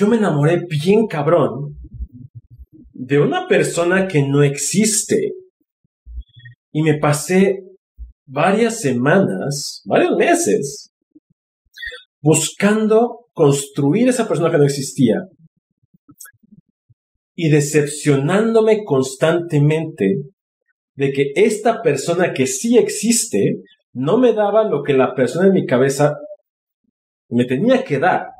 yo me enamoré bien cabrón de una persona que no existe. Y me pasé varias semanas, varios meses, buscando construir esa persona que no existía y decepcionándome constantemente de que esta persona que sí existe no me daba lo que la persona en mi cabeza me tenía que dar.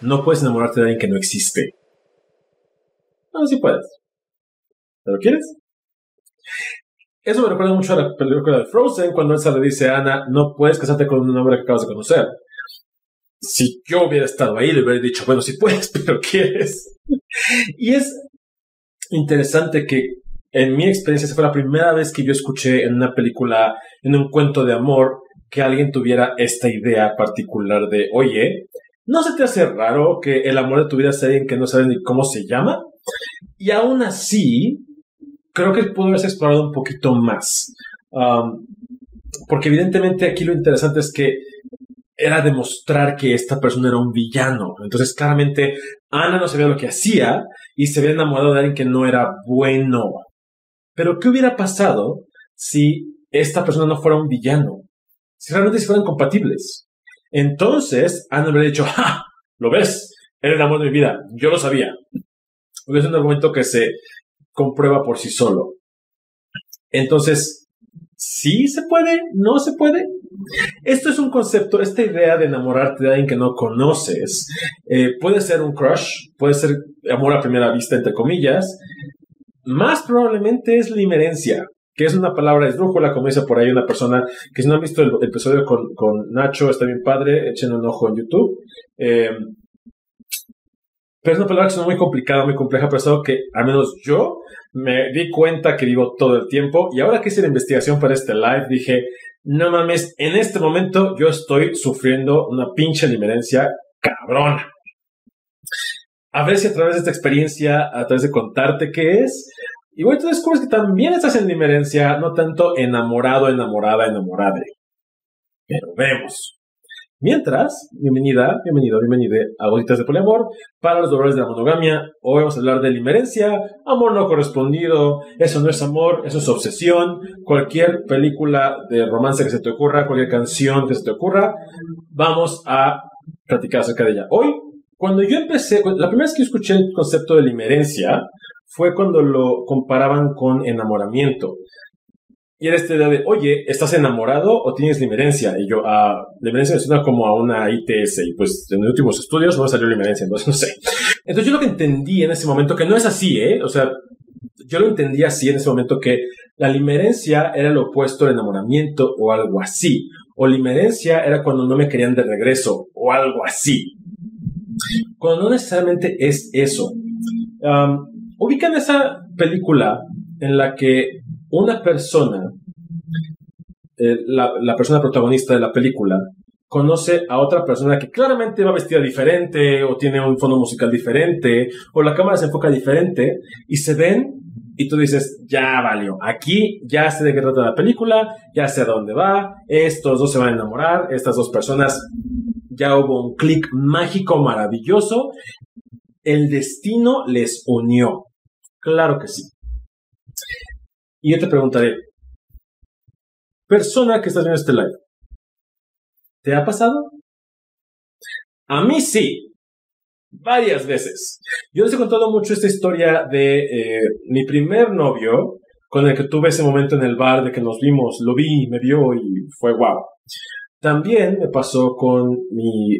No puedes enamorarte de alguien que no existe. No, sí puedes. ¿Pero quieres? Eso me recuerda mucho a la película de Frozen, cuando Elsa le dice a Ana, no puedes casarte con un hombre que acabas de conocer. Si yo hubiera estado ahí, le hubiera dicho, bueno, sí puedes, pero quieres. y es interesante que en mi experiencia esa fue la primera vez que yo escuché en una película, en un cuento de amor, que alguien tuviera esta idea particular de, oye, ¿no se te hace raro que el amor de tu vida sea alguien que no sabes ni cómo se llama? Y aún así, creo que pudo haberse explorado un poquito más. Um, porque evidentemente aquí lo interesante es que era demostrar que esta persona era un villano. Entonces, claramente, Ana no sabía lo que hacía y se había enamorado de alguien que no era bueno. Pero, ¿qué hubiera pasado si esta persona no fuera un villano? Si realmente fueran compatibles. Entonces, Ana habría dicho, ¡ja! ¿Lo ves? Era el amor de mi vida. Yo lo sabía. Es un argumento que se comprueba por sí solo. Entonces, ¿sí se puede? ¿No se puede? Esto es un concepto, esta idea de enamorarte de alguien que no conoces, eh, puede ser un crush, puede ser amor a primera vista, entre comillas. Más probablemente es limerencia, que es una palabra esdrújula, como dice por ahí una persona que si no han visto el, episodio con, Nacho, está bien padre, echen un ojo en YouTube. Eh, pero es una palabra que es muy complicada, muy compleja, pero es algo que al menos yo me di cuenta que vivo todo el tiempo. Y ahora que hice la investigación para este live, dije, no mames, en este momento yo estoy sufriendo una pinche limerencia cabrona. A ver si a través de esta experiencia, a través de contarte qué es, y bueno, tú descubres que también estás en limerencia, no tanto enamorado, enamorada, enamorada. Pero vemos. Mientras, bienvenida, bienvenido, bienvenida a Bolitas de Poliamor para los dolores de la monogamia. Hoy vamos a hablar de limerencia, amor no correspondido, eso no es amor, eso es obsesión. Cualquier película de romance que se te ocurra, cualquier canción que se te ocurra, vamos a platicar acerca de ella. Hoy, cuando yo empecé, la primera vez que escuché el concepto de limerencia fue cuando lo comparaban con enamoramiento. Y era esta idea de, oye, ¿estás enamorado o tienes limerencia? Y yo, ah, limerencia me suena como a una ITS. Y pues en los últimos estudios no salió limerencia, entonces no sé. Entonces yo lo que entendí en ese momento, que no es así, ¿eh? O sea, yo lo entendí así en ese momento, que la limerencia era lo opuesto al enamoramiento o algo así. O limerencia era cuando no me querían de regreso o algo así. Cuando no necesariamente es eso. ubican esa película en la que una persona, eh, la, persona protagonista de la película, conoce a otra persona que claramente va vestida diferente o tiene un fondo musical diferente o la cámara se enfoca diferente y se ven y tú dices, ya valió, aquí ya sé de qué trata la película, ya sé a dónde va, estos dos se van a enamorar, estas dos personas, ya hubo un clic mágico maravilloso, el destino les unió. Claro que sí. Y yo te preguntaré, persona que estás viendo este live, ¿te ha pasado? A mí sí, varias veces. Yo les he contado mucho esta historia de eh, mi primer novio, con el que tuve ese momento en el bar de que nos vimos, lo vi, me vio y fue guau. También me pasó con mi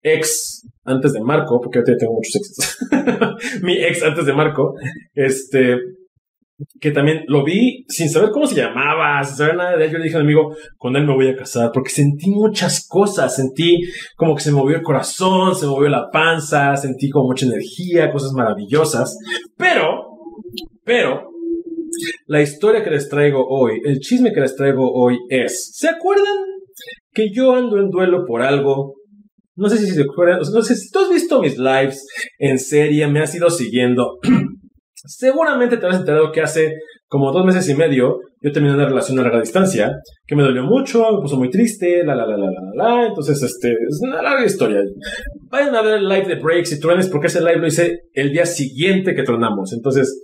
ex antes de Marco, porque ahorita tengo muchos exes. mi ex antes de Marco, este, que también lo vi sin saber cómo se llamaba, sin saber nada de él. Yo le dije a mi amigo, con él me voy a casar, porque sentí muchas cosas. Sentí como que se movió el corazón, se movió la panza, sentí como mucha energía, cosas maravillosas. Pero, pero, la historia que les traigo hoy, el chisme que les traigo hoy es, ¿se acuerdan que yo ando en duelo por algo? No sé si se acuerdan, no sé si tú has visto mis lives en serie, me has ido siguiendo. Seguramente te habrás enterado que hace como dos meses y medio yo terminé una relación a larga distancia que me dolió mucho, me puso muy triste, la la la la la la. Entonces, este, es una larga historia. Vayan a ver el live de Breaks y Truenes porque ese live lo hice el día siguiente que tronamos. Entonces,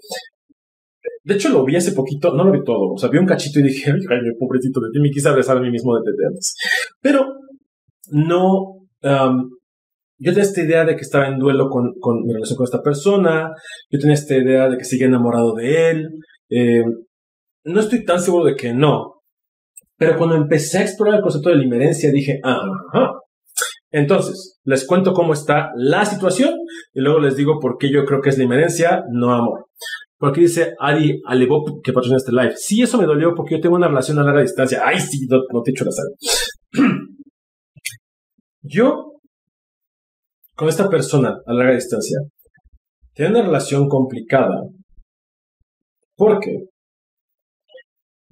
de hecho lo vi hace poquito, no lo vi todo, o sea, vi un cachito y dije, ay, mi pobrecito de ti, me quise abrazar a mí mismo de antes. Pero no, um, yo tenía esta idea de que estaba en duelo con, mi relación con esta persona, yo tenía esta idea de que seguía enamorado de él, eh, no estoy tan seguro de que no, pero cuando empecé a explorar el concepto de la inmerencia dije, ajá. Entonces, les cuento cómo está la situación y luego les digo por qué yo creo que es la inmerencia, no amor. Por aquí dice Ari Alebop que patrocina este live. Sí, eso me dolió porque yo tengo una relación a larga distancia. Ay, sí, no, no te echo la sal. yo con esta persona a larga distancia, tiene una relación complicada. Porque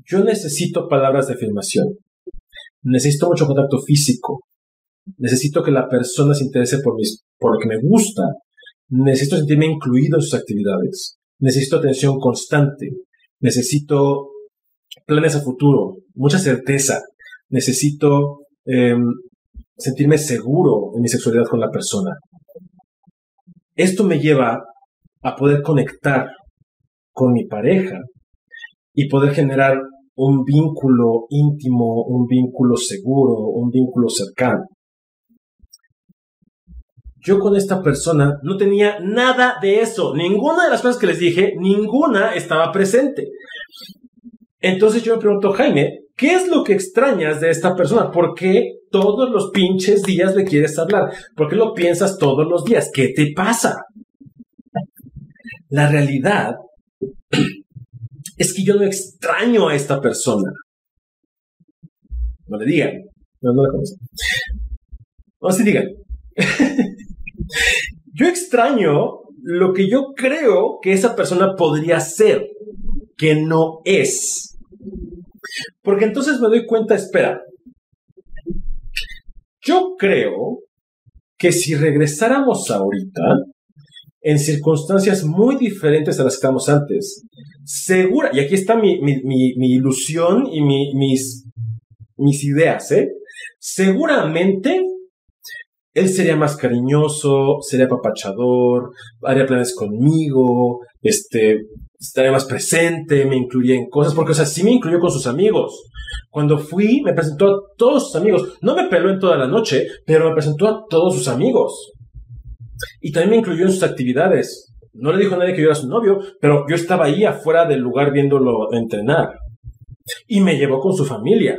yo necesito palabras de afirmación, necesito mucho contacto físico, necesito que la persona se interese por, mis, por lo que me gusta, necesito sentirme incluido en sus actividades, necesito atención constante, necesito planes a futuro, mucha certeza, necesito em, sentirme seguro en mi sexualidad con la persona. Esto me lleva a poder conectar con mi pareja y poder generar un vínculo íntimo, un vínculo seguro, un vínculo cercano. Yo con esta persona no tenía nada de eso. Ninguna de las cosas que les dije, ninguna estaba presente. Entonces yo me pregunto, Jaime, ¿qué es lo que extrañas de esta persona? ¿Por qué todos los pinches días le quieres hablar? ¿Por qué lo piensas todos los días? ¿Qué te pasa? La realidad es que yo no extraño a esta persona. No le digan. No, no la conocen. No, sí digan. yo extraño lo que yo creo que esa persona podría ser, que no es. Porque entonces me doy cuenta, espera, yo creo que si regresáramos ahorita, en circunstancias muy diferentes a las que estamos antes, segura, y aquí está mi, ilusión y mis, mis ideas, ¿eh? Seguramente él sería más cariñoso, sería papachador, haría planes conmigo, este, estaría más presente, me incluiría en cosas, porque, o sea, sí me incluyó con sus amigos. Cuando fui, me presentó a todos sus amigos. No me peló en toda la noche, pero me presentó a todos sus amigos. Y también me incluyó en sus actividades. No le dijo a nadie que yo era su novio, pero yo estaba ahí afuera del lugar viéndolo entrenar. Y me llevó con su familia.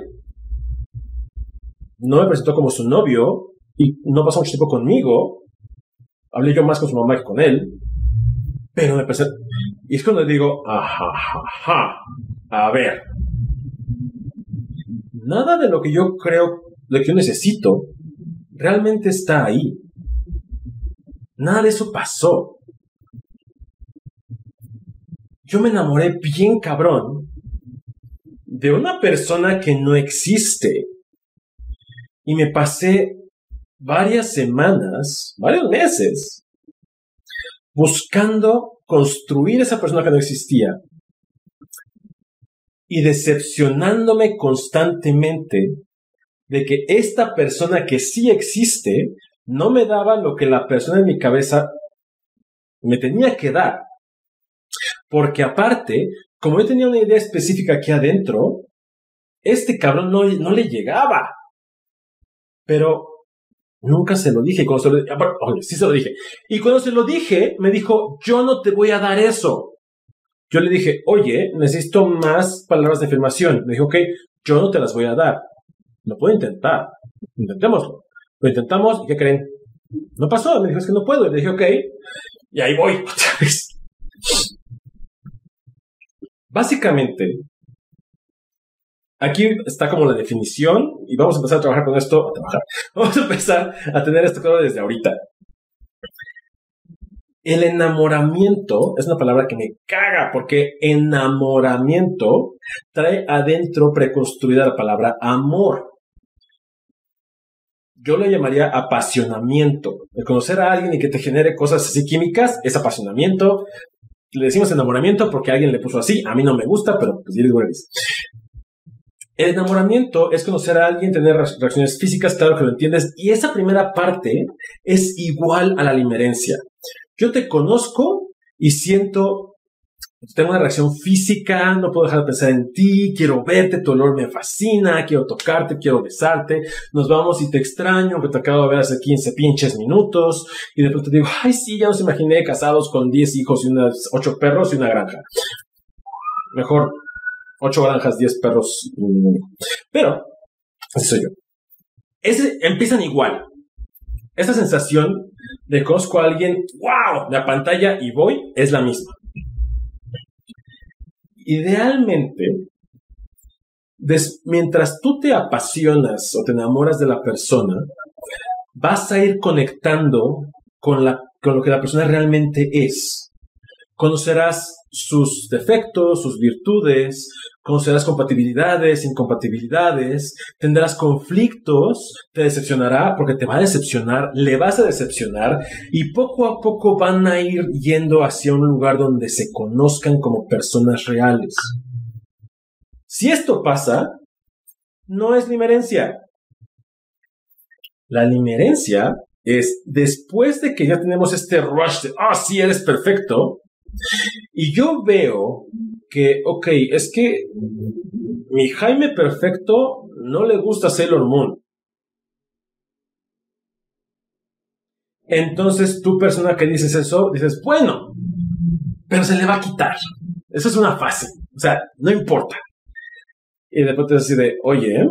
No me presentó como su novio y no pasó mucho tiempo conmigo. Hablé yo más con su mamá que con él. Pero me. Y es cuando digo, ajá, ajá, a ver. Nada de lo que yo creo, lo que yo necesito, realmente está ahí. Nada de eso pasó. Yo me enamoré bien cabrón de una persona que no existe. Y me pasé varias semanas, varios meses, buscando construir esa persona que no existía y decepcionándome constantemente de que esta persona que sí existe no me daba lo que la persona en mi cabeza me tenía que dar. Porque aparte, como yo tenía una idea específica aquí adentro, este cabrón no, no le llegaba. Pero nunca se lo dije. Cuando se lo, sí se lo dije. Y cuando se lo dije, me dijo, yo no te voy a dar eso. Yo le dije, oye, necesito más palabras de afirmación. Me dijo, ok, yo no te las voy a dar. Lo puedo intentar. Intentémoslo. Lo intentamos y ¿qué creen? No pasó. Me dijo, es que no puedo. Y le dije, ok. Y ahí voy. Básicamente, aquí está como la definición y vamos a empezar a trabajar con esto, a trabajar. Vamos a empezar a tener esto claro desde ahorita. El enamoramiento es una palabra que me caga porque enamoramiento trae adentro preconstruida la palabra amor. Yo le llamaría apasionamiento. El conocer a alguien y que te genere cosas así químicas es apasionamiento. Le decimos enamoramiento porque alguien le puso así. A mí no me gusta, pero pues es El enamoramiento es conocer a alguien, tener reacciones físicas, claro que lo entiendes. Y esa primera parte es igual a la limerencia. Yo te conozco y siento, tengo una reacción física, no puedo dejar de pensar en ti, quiero verte, tu olor me fascina, quiero tocarte, quiero besarte, nos vamos y te extraño, que te acabo de ver hace 15 pinches minutos, y de pronto te digo, ay sí, ya nos imaginé casados con 10 hijos y unas 8 perros y una granja. Mejor, 8 granjas, 10 perros. Pero, así yo. Ese, empiezan igual. Esa sensación de conozco a alguien, wow, la pantalla y voy, es la misma. Idealmente, mientras tú te apasionas o te enamoras de la persona, vas a ir conectando con, la, con lo que la persona realmente es. Conocerás sus defectos, sus virtudes, conocerás compatibilidades, incompatibilidades, tendrás conflictos, te decepcionará porque te va a decepcionar, le vas a decepcionar y poco a poco van a ir yendo hacia un lugar donde se conozcan como personas reales. Si esto pasa, no es limerencia. La limerencia es después de que ya tenemos este rush de, ah, sí, eres perfecto, y yo veo que, ok, es que mi Jaime perfecto no le gusta Sailor Moon. Entonces, tu persona que dices eso, dices, bueno, pero se le va a quitar. Esa es una fase. O sea, no importa. Y después te así de, oye,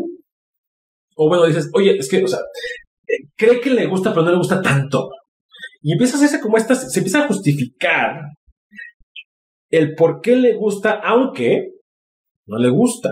o bueno, dices, oye, es que, o sea, cree que le gusta, pero no le gusta tanto. Y empiezas a hacerse como estas, se empieza a justificar el por qué le gusta, aunque no le gusta.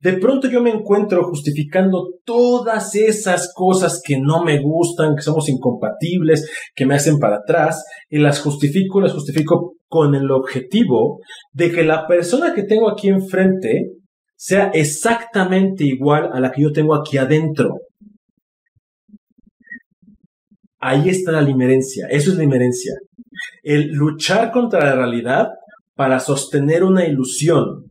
De pronto yo me encuentro justificando todas esas cosas que no me gustan, que somos incompatibles, que me hacen para atrás, y las justifico, las justifico con el objetivo de que la persona que tengo aquí enfrente sea exactamente igual a la que yo tengo aquí adentro. Ahí está la limerencia, eso es limerencia el luchar contra la realidad para sostener una ilusión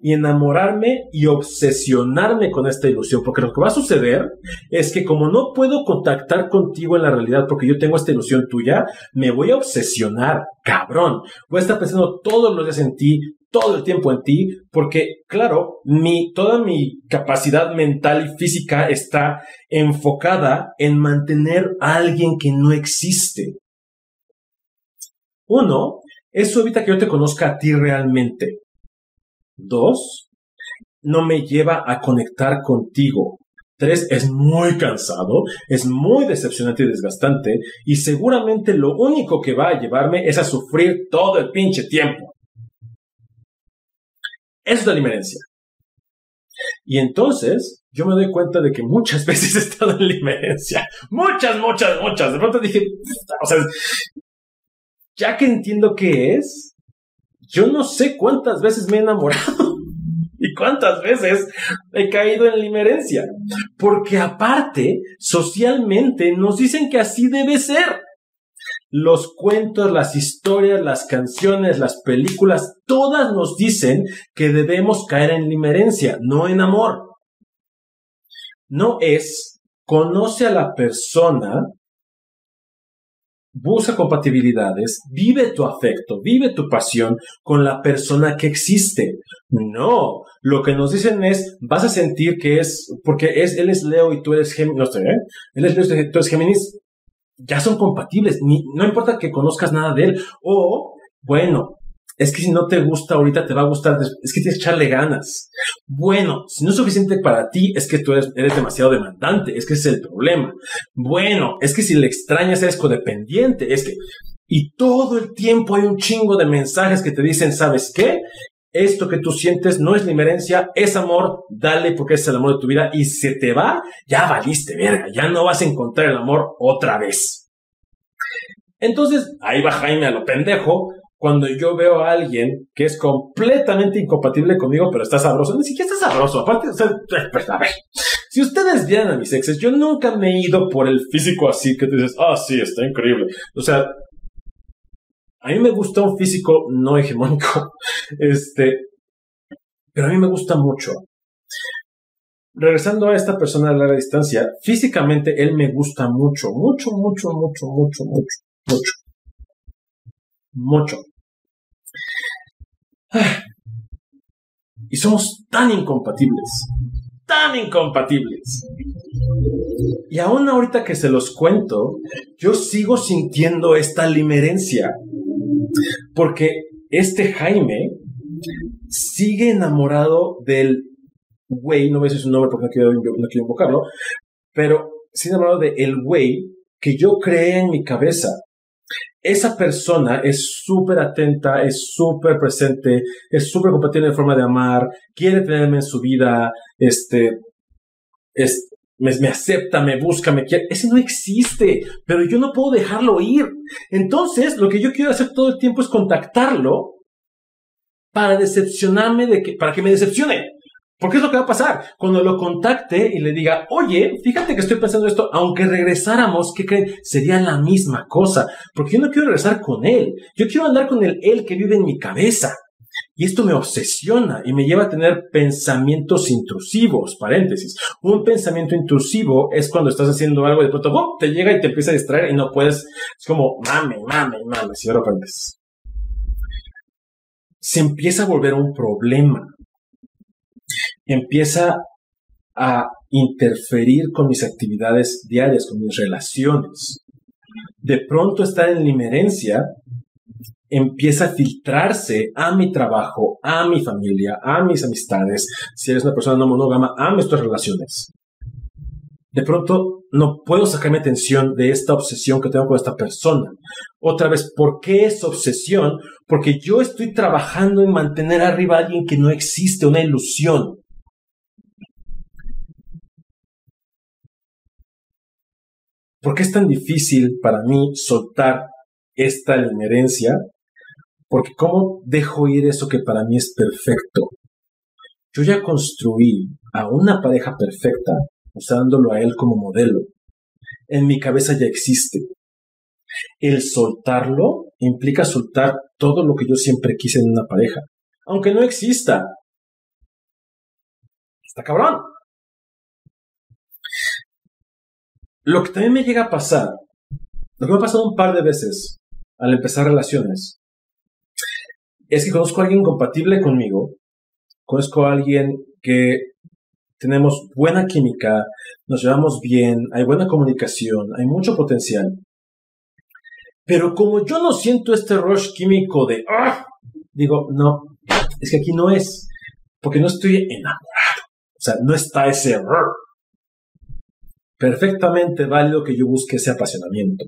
y enamorarme y obsesionarme con esta ilusión, porque lo que va a suceder es que como no puedo contactar contigo en la realidad porque yo tengo esta ilusión tuya, me voy a obsesionar, cabrón. Voy a estar pensando todos los días en ti, todo el tiempo en ti, porque claro, mi, toda mi capacidad mental y física está enfocada en mantener a alguien que no existe. Uno, eso evita que yo te conozca a ti realmente. Dos, no me lleva a conectar contigo. Tres, es muy cansado, es muy decepcionante y desgastante, y seguramente lo único que va a llevarme es a sufrir todo el pinche tiempo. Eso es la limerencia. Y entonces yo me doy cuenta de que muchas veces he estado en limerencia. Muchas, muchas, muchas. De pronto dije, o sea, ya que entiendo qué es, yo no sé cuántas veces me he enamorado y cuántas veces he caído en limerencia. Porque aparte, socialmente nos dicen que así debe ser. Los cuentos, las historias, las canciones, las películas, todas nos dicen que debemos caer en limerencia, no en amor. No es conoce a la persona busca compatibilidades, vive tu afecto, vive tu pasión con la persona que existe. No, lo que nos dicen es, vas a sentir que es, porque es, él es Leo y tú eres Géminis, no sé, ¿eh? él es Leo y tú eres Géminis, ya son compatibles, no importa que conozcas nada de él, o, bueno, es que si no te gusta ahorita te va a gustar, es que tienes que echarle ganas. Bueno, si no es suficiente para ti, es que tú eres, demasiado demandante, es que ese es el problema. Bueno, es que si le extrañas eres codependiente, es que Y todo el tiempo hay un chingo de mensajes que te dicen, ¿sabes qué? Esto que tú sientes no es limerencia, es amor, dale porque es el amor de tu vida y se te va, ya valiste verga, ya no vas a encontrar el amor otra vez. Entonces, ahí va Jaime a lo pendejo, cuando yo veo a alguien que es completamente incompatible conmigo, pero está sabroso, ni siquiera está sabroso. Aparte, o sea, pues, a ver, si ustedes vieran a mis exes, yo nunca me he ido por el físico así que te dices, ah, sí, está increíble. O sea, a mí me gusta un físico no hegemónico, este, pero a mí me gusta mucho. Regresando a esta persona a larga distancia, físicamente él me gusta mucho, mucho, mucho, mucho, mucho, mucho, mucho. Mucho. Y somos tan incompatibles, tan incompatibles. Y aún ahorita que se los cuento, yo sigo sintiendo esta limerencia porque este Jaime sigue enamorado del güey, no voy a decir su nombre porque no quiero, no quiero invocarlo, pero sigue enamorado de el güey que yo creé en mi cabeza. Esa persona es súper atenta, es súper presente, es súper compatible en forma de amar, quiere tenerme en su vida, este, es, me, acepta, me busca, me quiere. Ese no existe, pero yo no puedo dejarlo ir. Entonces, lo que yo quiero hacer todo el tiempo es contactarlo para decepcionarme de que, para que me decepcione. Porque es lo que va a pasar. Cuando lo contacte y le diga, oye, fíjate que estoy pensando esto, aunque regresáramos, ¿qué creen? Sería la misma cosa. Porque yo no quiero regresar con él. Yo quiero andar con el él que vive en mi cabeza. Y esto me obsesiona y me lleva a tener pensamientos intrusivos, paréntesis. Un pensamiento intrusivo es cuando estás haciendo algo y de pronto te llega y te empieza a distraer y no puedes. Es como mame, mame, mame, cierro paréntesis. Se empieza a volver un problema. Empieza a interferir con mis actividades diarias, con mis relaciones. De pronto estar en limerencia empieza a filtrarse a mi trabajo, a mi familia, a mis amistades, si eres una persona no monógama, a nuestras relaciones. De pronto no puedo sacarme atención de esta obsesión que tengo con esta persona. Otra vez, ¿por qué es obsesión? Porque yo estoy trabajando en mantener arriba a alguien que no existe, una ilusión. ¿Por qué es tan difícil para mí soltar esta inherencia porque ¿cómo dejo ir eso que para mí es perfecto? Yo ya construí a una pareja perfecta usándolo a él como modelo. En mi cabeza ya existe. El soltarlo implica soltar todo lo que yo siempre quise en una pareja, aunque no exista. Está cabrón. Lo que también me llega a pasar, lo que me ha pasado un par de veces al empezar relaciones, es que conozco a alguien compatible conmigo, conozco a alguien que tenemos buena química, nos llevamos bien, hay buena comunicación, hay mucho potencial. Pero como yo no siento este rush químico de, ¡ah! digo, no, es que aquí no es, porque no estoy enamorado. O sea, no está ese Perfectamente válido que yo busque ese apasionamiento.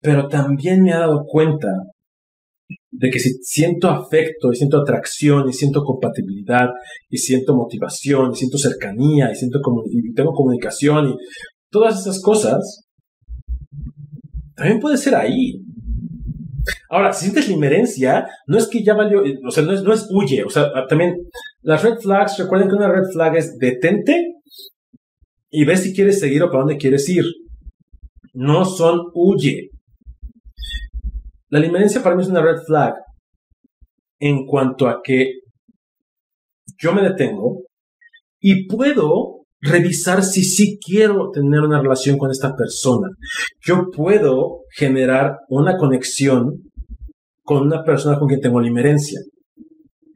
pero también me he dado cuenta de que si siento afecto y siento atracción y siento compatibilidad y siento motivación y siento cercanía y siento y tengo comunicación y todas esas cosas, también puede ser ahí. Ahora, si sientes limerencia, no es que ya valió, o sea, no es, no es huye, o sea, también las red flags, recuerden que una red flag es detente y ve si quieres seguir o para dónde quieres ir. No son huye. La limerencia para mí es una red flag en cuanto a que yo me detengo y puedo revisar si sí quiero tener una relación con esta persona. Yo puedo generar una conexión con una persona con quien tengo limerencia.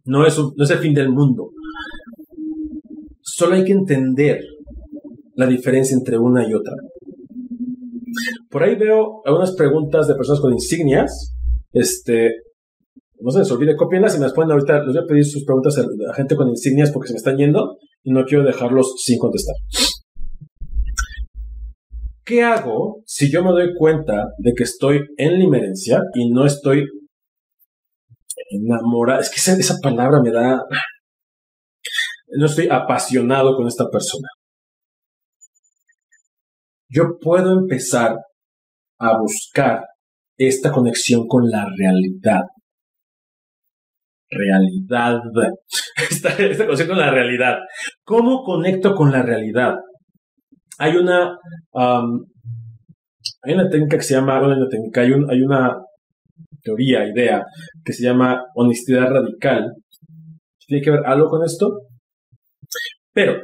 No es, no es el fin del mundo. Solo hay que entender la diferencia entre una y otra. Por ahí veo algunas preguntas de personas con insignias. Este, no se les olvide, copienlas y me las ponen ahorita. Les voy a pedir sus preguntas a, gente con insignias porque se me están yendo y no quiero dejarlos sin contestar. ¿Qué hago si yo me doy cuenta de que estoy en limerencia y no estoy enamorado? Es que esa, esa palabra me da... No estoy apasionado con esta persona. Yo puedo empezar a buscar esta conexión con la realidad. Realidad. Esta, esta con la realidad. ¿Cómo conecto con la realidad? hay una, hay una técnica que se llama, hay una técnica, hay, hay una teoría, idea, que se llama honestidad radical. ¿Tiene que ver algo con esto? Pero,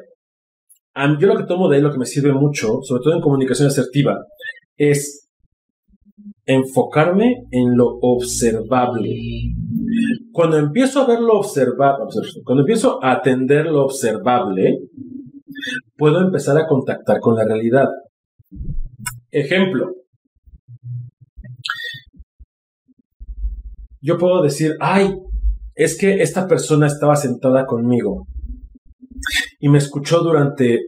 yo lo que tomo de ahí, lo que me sirve mucho, sobre todo en comunicación asertiva, es enfocarme en lo observable. Cuando empiezo a ver lo observable, cuando empiezo a atender lo observable, puedo empezar a contactar con la realidad. Ejemplo. Yo puedo decir, ay, es que esta persona estaba sentada conmigo y me escuchó durante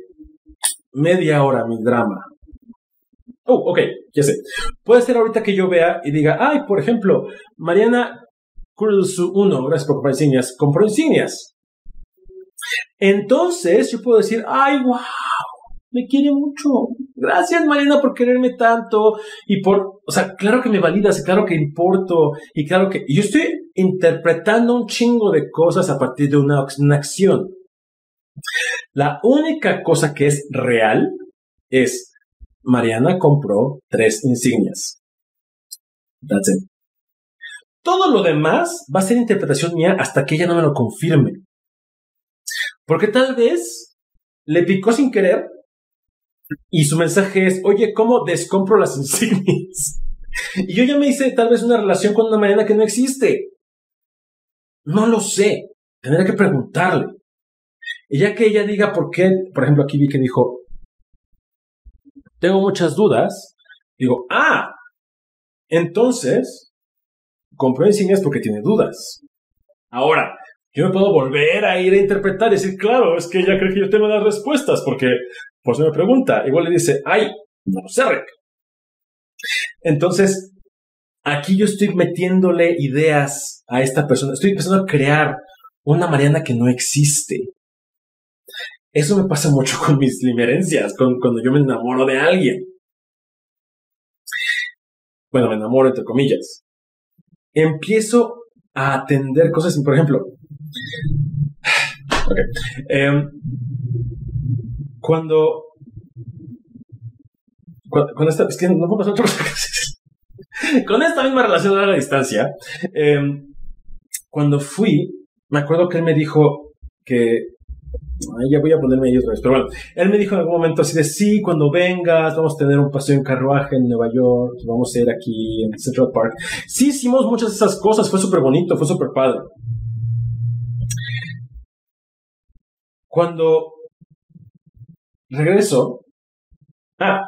media hora mi drama. Oh, ok, ya sé. Puede ser ahorita que yo vea y diga, ay, por ejemplo, Mariana Cruz 1, gracias por comprar insignias, compró insignias. Entonces yo puedo decir, ay, wow, me quiere mucho. Gracias, Marina, por quererme tanto. Y por, o sea, claro que me validas, claro que importo, y claro que yo estoy interpretando un chingo de cosas a partir de una, una acción. La única cosa que es real es Mariana compró tres insignias. That's it. Todo lo demás va a ser interpretación mía hasta que ella no me lo confirme. Porque tal vez le picó sin querer y su mensaje es, oye, ¿cómo descompro las insignias? Y yo ya me hice tal vez una relación con una Mariana que no existe. No lo sé. Tendré que preguntarle. Y ya que ella diga por qué, por ejemplo, aquí vi que dijo, tengo muchas dudas, digo, ah, entonces, compró insignias porque tiene dudas. Ahora, yo me puedo volver a ir a interpretar y decir, claro, es que ella cree que yo tengo las respuestas, porque pues me pregunta, igual le dice, ay, no lo sé, Rick. Entonces, aquí yo estoy metiéndole ideas a esta persona, estoy empezando a crear una Mariana que no existe. Eso me pasa mucho con mis limerencias, con, cuando yo me enamoro de alguien. Bueno, me enamoro entre comillas. Empiezo a atender cosas, por ejemplo. Em, cuando, esta, Con esta misma relación a la distancia, em, cuando fui, me acuerdo que él me dijo que ya voy a ponerme ahí otra vez. Pero bueno, él me dijo en algún momento así de sí, cuando vengas, vamos a tener un paseo en carruaje en Nueva York, vamos a ir aquí en Central Park. Sí, hicimos muchas de esas cosas, fue súper bonito, fue súper padre. Cuando regreso, ah,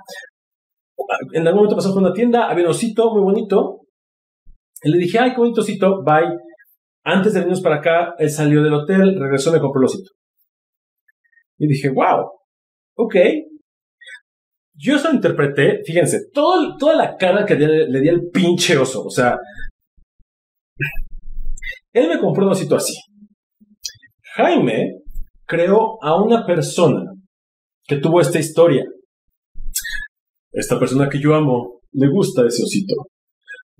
en algún momento pasó por una tienda, había un osito muy bonito. Y le dije, ay, qué bonito osito, bye. Antes de venirnos para acá, él salió del hotel, regresó me compró el osito. Y dije, wow, ok. Yo eso interpreté, fíjense, todo, toda la cara que le, le di al pinche oso. O sea, él me compró un osito así. Jaime creó a una persona que tuvo esta historia. Esta persona que yo amo le gusta ese osito.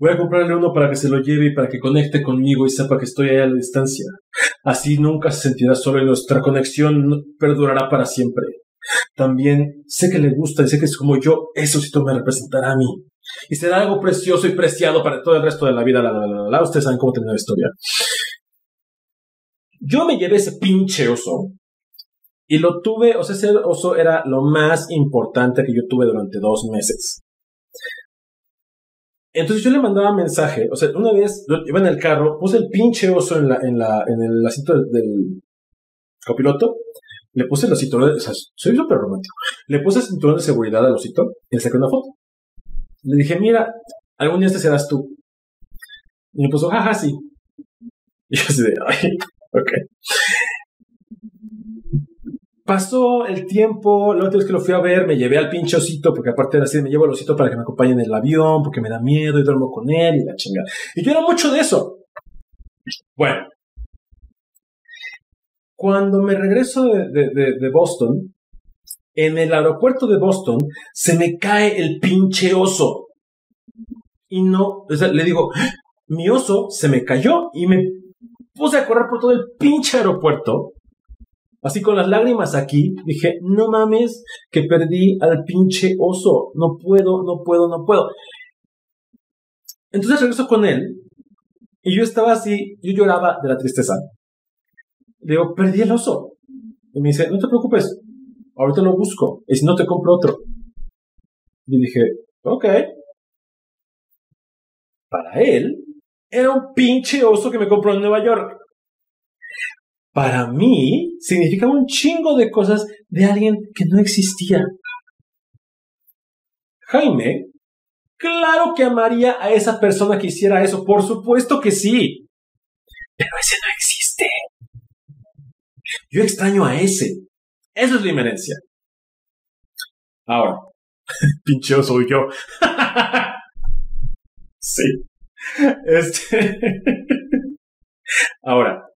Voy a comprarle uno para que se lo lleve y para que conecte conmigo y sepa que estoy ahí a la distancia. Así nunca se sentirá solo y nuestra conexión perdurará para siempre. También sé que le gusta y sé que es como yo, ese osito me representará a mí. Y será algo precioso y preciado para todo el resto de la vida. La, la, la, la. Ustedes saben cómo termina la historia. Yo me llevé ese pinche oso y lo tuve, o sea, ese oso era lo más importante que yo tuve durante dos meses. Entonces yo le mandaba mensaje, o sea, una vez iba en el carro, puse el pinche oso en, la, en, la, en el asiento del, copiloto, le puse el osito, o sea, soy súper romántico, le puse el cinturón de seguridad al osito y le saqué una foto. Le dije, mira, algún día este serás tú. Y me puso, jaja, sí. Y yo así de, ay, ok. Pasó el tiempo, la última vez que lo fui a ver, me llevé al pinche osito, porque aparte era así, me llevo al osito para que me acompañe en el avión, porque me da miedo y duermo con él y la chingada. Y yo era mucho de eso. Bueno. Cuando me regreso de, Boston, en el aeropuerto de Boston, se me cae el pinche oso. Y no, le digo, mi oso se me cayó y me puse a correr por todo el pinche aeropuerto Así con las lágrimas aquí, dije, no mames, que perdí al pinche oso. No puedo, no puedo, no puedo. Entonces regreso con él y yo estaba así, yo lloraba de la tristeza. Le digo, perdí el oso. Y me dice, no te preocupes, ahorita lo busco. Y si no, te compro otro. Y dije, ok. Para él, era un pinche oso que me compró en Nueva York para mí significa un chingo de cosas de alguien que no existía. Jaime, claro que amaría a esa persona que hiciera eso, por supuesto que sí. Pero ese no existe. Yo extraño a ese. Eso es la inmerencia. Ahora, pincheo soy yo. sí. Este. Ahora,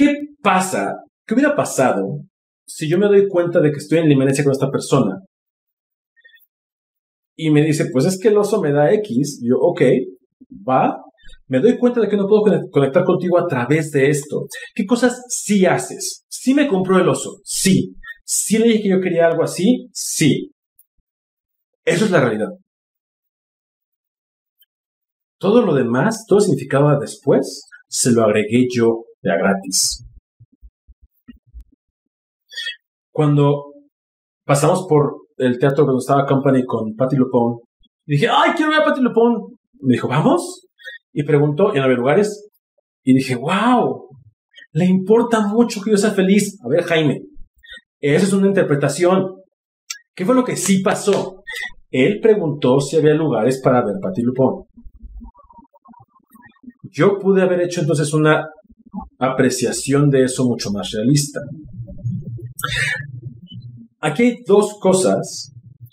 ¿Qué pasa? ¿Qué hubiera pasado si yo me doy cuenta de que estoy en limerencia con esta persona? Y me dice, pues es que el oso me da X. yo, ok, va. Me doy cuenta de que no puedo conectar contigo a través de esto. ¿Qué cosas sí haces? Sí me compró el oso. Sí. Sí le dije que yo quería algo así. Sí. Eso es la realidad. Todo lo demás, todo significaba después, se lo agregué yo ya gratis. Cuando pasamos por el teatro cuando estaba Company con Patty Lupone, dije, ¡ay, quiero ver a Patty Lupone! Me dijo, ¿vamos? Y preguntó, ¿en había lugares? Y dije, ¡wow! Le importa mucho que yo sea feliz. A ver, Jaime, esa es una interpretación. ¿Qué fue lo que sí pasó? Él preguntó si había lugares para ver Patty Lupone. Yo pude haber hecho entonces una apreciación de eso mucho más realista. Aquí hay dos cosas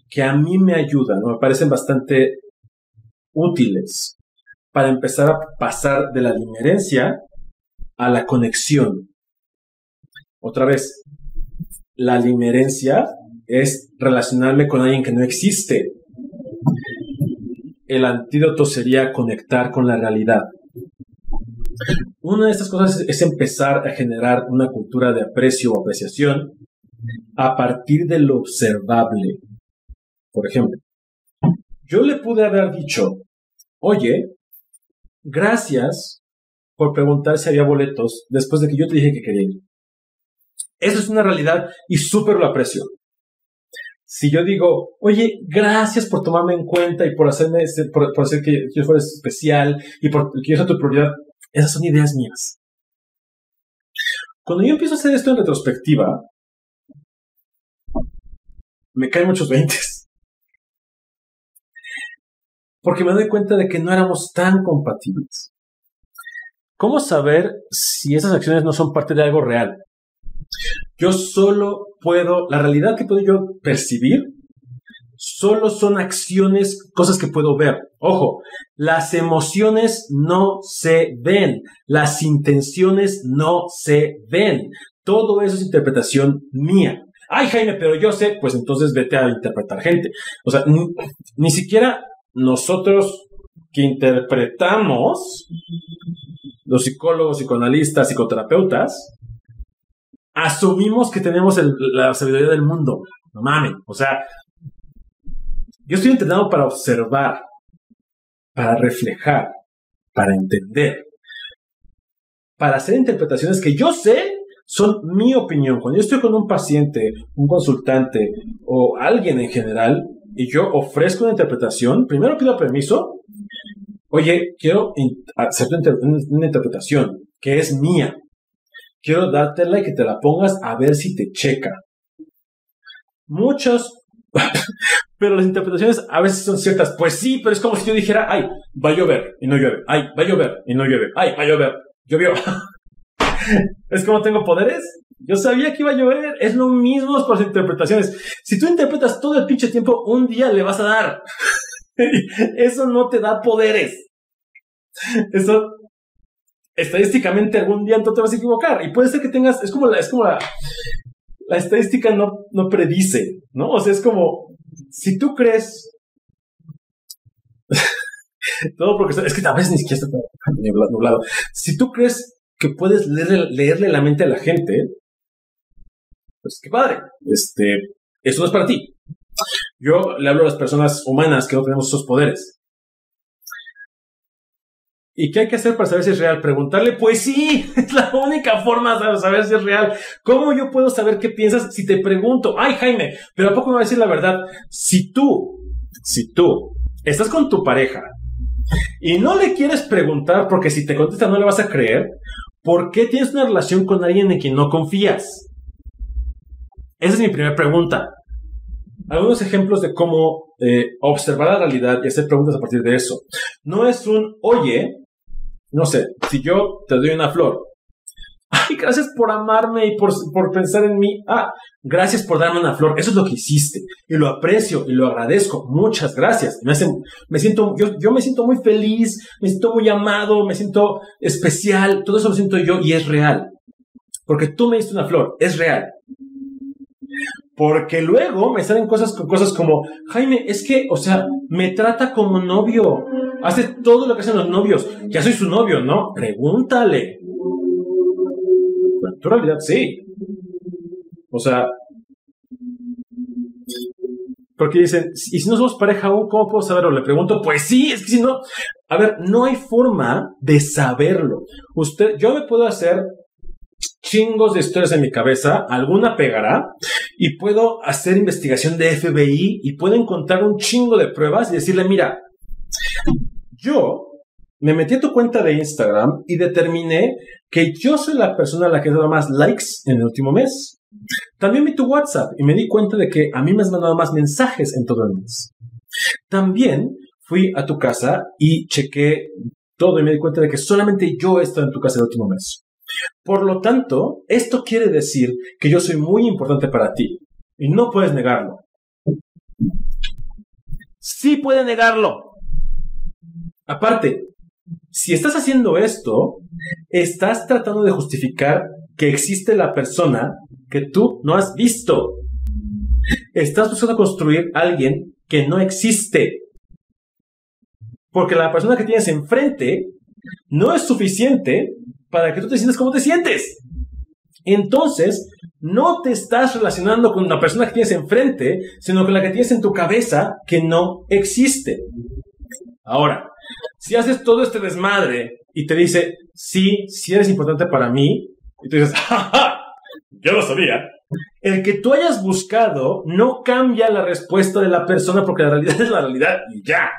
que a mí me ayudan, me parecen bastante útiles para empezar a pasar de la limerencia a la conexión. Otra vez, la limerencia es relacionarme con alguien que no existe. El antídoto sería conectar con la realidad. Una de estas cosas es empezar a generar una cultura de aprecio o apreciación a partir de lo observable. Por ejemplo, yo le pude haber dicho, oye, gracias por preguntar si había boletos después de que yo te dije que quería ir. Eso es una realidad y súper lo aprecio. Si yo digo, oye, gracias por tomarme en cuenta y por hacerme, por, hacer que yo fuera especial y por que yo sea tu prioridad, esas son ideas mías. Cuando yo empiezo a hacer esto en retrospectiva, me caen muchos veintes. Porque me doy cuenta de que no éramos tan compatibles. ¿Cómo saber si esas acciones no son parte de algo real? Yo solo puedo, la realidad que puedo yo percibir solo son acciones, cosas que puedo ver. Ojo, las emociones no se ven, las intenciones no se ven. Todo eso es interpretación mía. Ay, Jaime, pero yo sé, pues entonces vete a interpretar gente. O sea, ni, siquiera nosotros que interpretamos, los psicólogos, psicoanalistas, psicoterapeutas, asumimos que tenemos la sabiduría del mundo. No mames. O sea, yo estoy entrenado para observar, para reflejar, para entender, para hacer interpretaciones que yo sé son mi opinión. Cuando yo estoy con un paciente, un consultante o alguien en general y yo ofrezco una interpretación, primero pido permiso. Oye, quiero hacer una interpretación que es mía. Quiero dártela y que te la pongas a ver si te checa. Muchos pero las interpretaciones a veces son ciertas. Pues sí, pero es como si yo dijera, ay, va a llover y no llueve. Ay, va a llover y no llueve. Ay, va a llover. Llovió. ¿Es como tengo poderes? Yo sabía que iba a llover. Es lo mismo por las interpretaciones. Si tú interpretas todo el pinche tiempo, un día le vas a dar. Eso no te da poderes. Eso estadísticamente algún día tú te vas a equivocar. Y puede ser que tengas, es como la, es como la, la estadística no, no predice, ¿no? O sea, es como, si tú crees, todo porque es que a veces ni siquiera está nublado. Si tú crees que puedes leerle, leerle la mente a la gente, pues qué padre. Este, eso no es para ti. Yo le hablo a las personas humanas que no tenemos esos poderes. ¿Y qué hay que hacer para saber si es real? Preguntarle, pues sí, es la única forma de saber si es real. ¿Cómo yo puedo saber qué piensas si te pregunto? Ay, Jaime, pero ¿a poco me va a decir la verdad? Si tú, si tú estás con tu pareja y no le quieres preguntar porque si te contesta no le vas a creer, ¿por qué tienes una relación con alguien en quien no confías? Esa es mi primera pregunta. Algunos ejemplos de cómo eh, observar la realidad y hacer preguntas a partir de eso. No es un, oye, no sé, si yo te doy una flor, ay, gracias por amarme y por, por pensar en mí, ah, gracias por darme una flor, eso es lo que hiciste, y lo aprecio y lo agradezco, muchas gracias, me, me siento, yo, yo me siento muy feliz, me siento muy amado, me siento especial, todo eso lo siento yo y es real, porque tú me diste una flor, es real. Porque luego me salen cosas cosas como, Jaime, es que, o sea, me trata como novio. Hace todo lo que hacen los novios. Ya soy su novio, ¿no? Pregúntale. en tu realidad sí. O sea, porque dicen, y si no somos pareja aún, ¿cómo puedo saberlo? Le pregunto, pues sí, es que si no, a ver, no hay forma de saberlo. Usted, yo me puedo hacer chingos de historias en mi cabeza, alguna pegará, y puedo hacer investigación de FBI y puedo encontrar un chingo de pruebas y decirle, mira, yo me metí a tu cuenta de Instagram y determiné que yo soy la persona a la que dado más likes en el último mes. También vi tu WhatsApp y me di cuenta de que a mí me has mandado más mensajes en todo el mes. También fui a tu casa y chequé todo y me di cuenta de que solamente yo he estado en tu casa el último mes. Por lo tanto, esto quiere decir que yo soy muy importante para ti y no puedes negarlo. Sí puede negarlo. Aparte, si estás haciendo esto, estás tratando de justificar que existe la persona que tú no has visto. Estás buscando construir a alguien que no existe. Porque la persona que tienes enfrente no es suficiente para que tú te sientas como te sientes. Entonces, no te estás relacionando con la persona que tienes enfrente, sino con la que tienes en tu cabeza que no existe. Ahora, si haces todo este desmadre y te dice, sí, sí eres importante para mí, y tú dices, ¡ja, Yo lo sabía. El que tú hayas buscado no cambia la respuesta de la persona porque la realidad es la realidad y ya.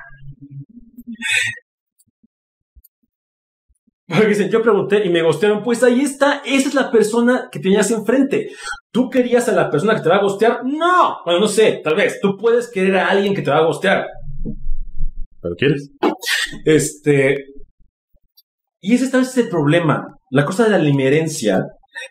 Porque dicen, yo pregunté y me gostearon. Pues ahí está, esa es la persona que tenías enfrente. ¿Tú querías a la persona que te va a gostear? No. Bueno, no sé, tal vez. Tú puedes querer a alguien que te va a gostear. ¿Pero quieres? Este. Y ese tal vez es el problema. La cosa de la limerencia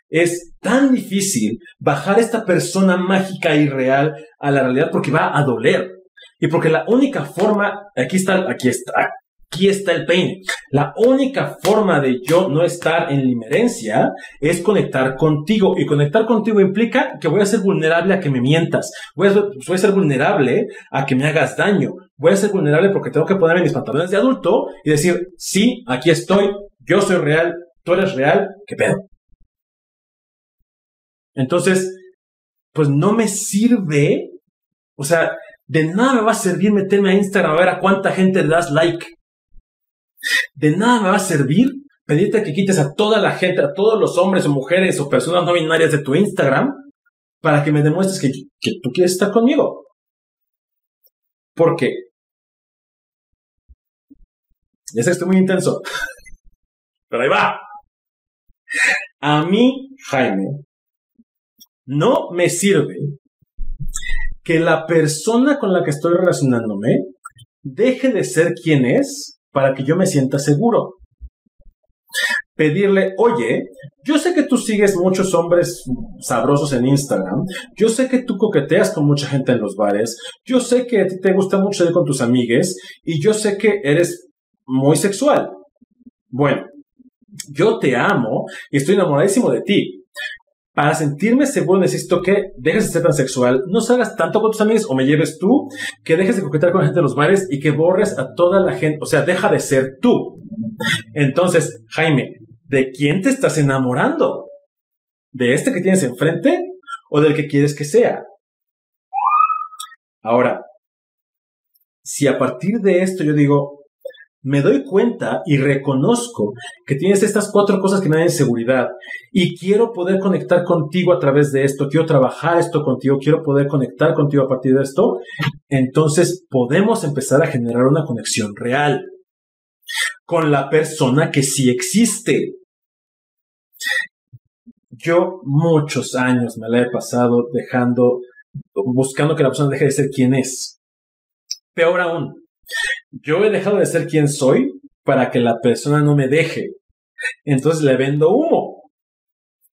es tan difícil bajar esta persona mágica y real a la realidad porque va a doler. Y porque la única forma, aquí está, aquí está, Aquí está el peine. La única forma de yo no estar en limerencia es conectar contigo. Y conectar contigo implica que voy a ser vulnerable a que me mientas. Voy a, voy a ser vulnerable a que me hagas daño. Voy a ser vulnerable porque tengo que ponerme mis pantalones de adulto y decir, sí, aquí estoy, yo soy real, tú eres real, ¿qué pedo? Entonces, pues no me sirve, o sea, de nada me va a servir meterme a Instagram a ver a cuánta gente le das like. De nada me va a servir pedirte que quites a toda la gente, a todos los hombres o mujeres o personas no binarias de tu Instagram para que me demuestres que, tú quieres estar conmigo. ¿Por qué? Ya sé que estoy muy intenso. Pero ahí va. A mí, Jaime, no me sirve que la persona con la que estoy relacionándome deje de ser quien es para que yo me sienta seguro. pedirle, oye, yo sé que tú sigues muchos hombres sabrosos en Instagram, yo sé que tú coqueteas con mucha gente en los bares, yo sé que te gusta mucho ir con tus amigues y yo sé que eres muy sexual. Bueno, yo te amo y estoy enamoradísimo de ti. Para sentirme seguro necesito que dejes de ser tan sexual, no salgas tanto con tus amigos o me lleves tú, que dejes de coquetear con la gente de los bares y que borres a toda la gente, o sea, deja de ser tú. Entonces, Jaime, ¿de quién te estás enamorando? ¿De este que tienes enfrente o del que quieres que sea? Ahora, si a partir de esto yo digo, me doy cuenta y reconozco que tienes estas cuatro cosas que me dan seguridad y quiero poder conectar contigo a través de esto, quiero trabajar esto contigo, quiero poder conectar contigo a partir de esto, entonces podemos empezar a generar una conexión real con la persona que sí existe. Yo muchos años me la he pasado dejando, buscando que la persona deje de ser quien es. Peor aún, yo he dejado de ser quien soy para que la persona no me deje. Entonces le vendo humo.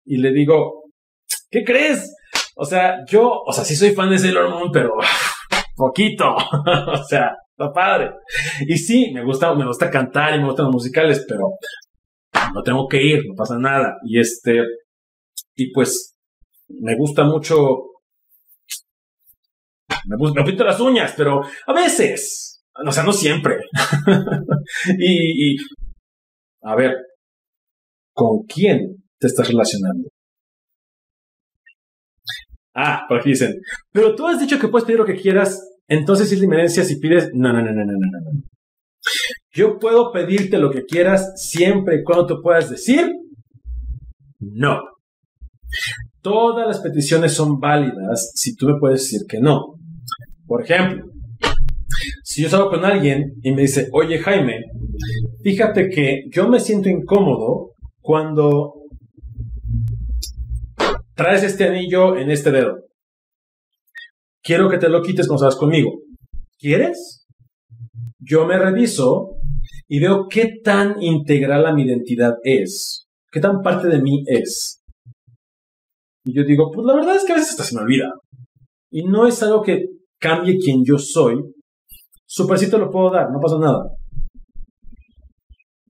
Y le digo, ¿qué crees? O sea, yo, o sea, sí soy fan de Sailor Moon, pero poquito. o sea, está padre. Y sí, me gusta, me gusta cantar y me gustan los musicales, pero no tengo que ir, no pasa nada. Y este, y pues, me gusta mucho, me, me pinto las uñas, pero a veces, o sea, no siempre. y, a ver, ¿con quién te estás relacionando? Ah, por aquí dicen, pero tú has dicho que puedes pedir lo que quieras, entonces es diferencia si pides, no, no, no, no, no, no, no. Yo puedo pedirte lo que quieras siempre y cuando tú puedas decir no. Todas las peticiones son válidas si tú me puedes decir que no. Por ejemplo, si yo salgo con alguien y me dice, oye Jaime, fíjate que yo me siento incómodo cuando traes este anillo en este dedo. Quiero que te lo quites cuando salgas conmigo. ¿Quieres? Yo me reviso y veo qué tan integral a mi identidad es, qué tan parte de mí es. Y yo digo, pues la verdad es que a veces hasta se me olvida. Y no es algo que cambie quien yo soy, Supercito lo puedo dar, no pasa nada.